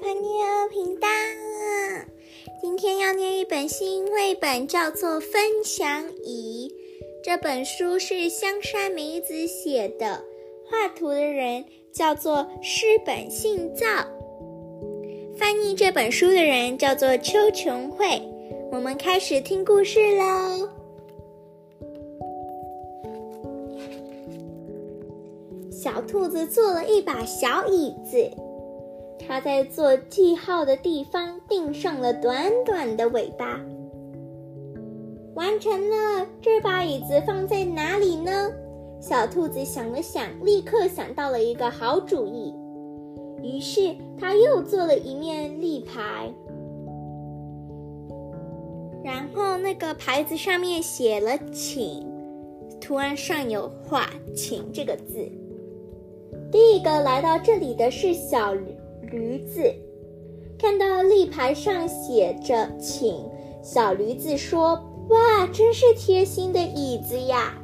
快乐频道。今天要念一本新绘本，叫做《分享椅》。这本书是香山美子写的，画图的人叫做诗本信造，翻译这本书的人叫做邱琼慧。我们开始听故事喽。小兔子做了一把小椅子。它在做记号的地方钉上了短短的尾巴。完成了，这把椅子放在哪里呢？小兔子想了想，立刻想到了一个好主意。于是，它又做了一面立牌，然后那个牌子上面写了“请”，图案上有画“请”这个字。第一个来到这里的是小驴驴。子看到立牌上写着“请”，小驴子说：“哇，真是贴心的椅子呀！”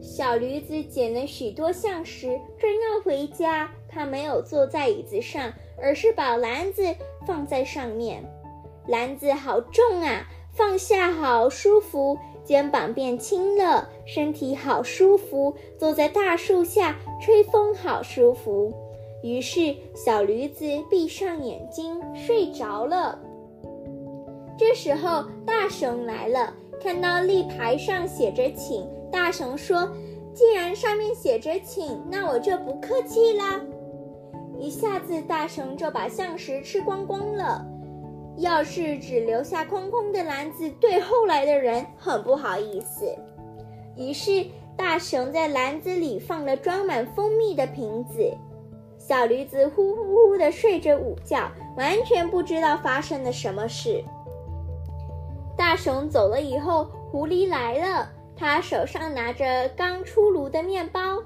小驴子捡了许多橡实，正要回家，他没有坐在椅子上，而是把篮子放在上面。篮子好重啊，放下好舒服，肩膀变轻了，身体好舒服，坐在大树下吹风好舒服。于是，小驴子闭上眼睛睡着了。这时候，大熊来了，看到立牌上写着“请”，大熊说：“既然上面写着‘请’，那我就不客气啦。”一下子，大熊就把橡实吃光光了。要是只留下空空的篮子，对后来的人很不好意思。于是，大熊在篮子里放了装满蜂蜜的瓶子。小驴子呼呼呼地睡着午觉，完全不知道发生了什么事。大熊走了以后，狐狸来了，他手上拿着刚出炉的面包，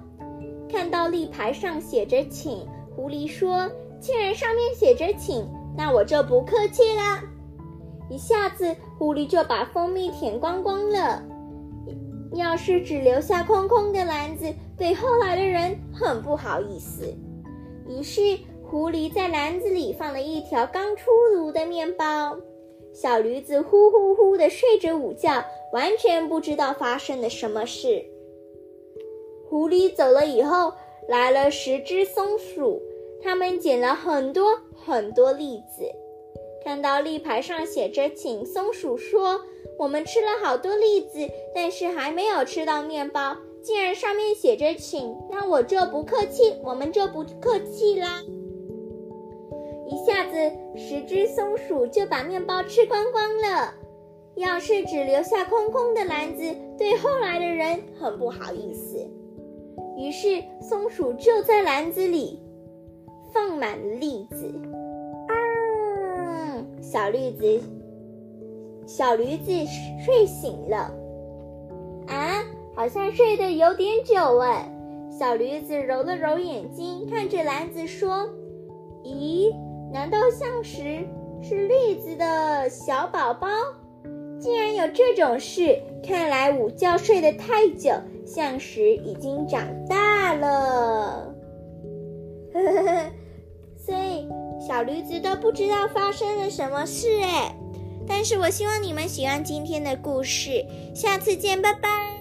看到立牌上写着“请”，狐狸说：“既然上面写着‘请’，那我就不客气了。”一下子，狐狸就把蜂蜜舔光光了。要是只留下空空的篮子，对后来的人很不好意思。于是，狐狸在篮子里放了一条刚出炉的面包。小驴子呼呼呼地睡着午觉，完全不知道发生了什么事。狐狸走了以后，来了十只松鼠，它们捡了很多很多栗子。看到立牌上写着“请”，松鼠说：“我们吃了好多栗子，但是还没有吃到面包。”既然上面写着请，那我就不客气，我们就不客气啦。一下子，十只松鼠就把面包吃光光了。要是只留下空空的篮子，对后来的人很不好意思。于是，松鼠就在篮子里放满了栗子。啊，小栗子，小驴子睡醒了。好像睡得有点久哎，小驴子揉了揉眼睛，看着篮子说：“咦，难道像是是栗子的小宝宝？竟然有这种事！看来午觉睡得太久，像石已经长大了。”呵呵呵，所以小驴子都不知道发生了什么事哎。但是我希望你们喜欢今天的故事，下次见，拜拜。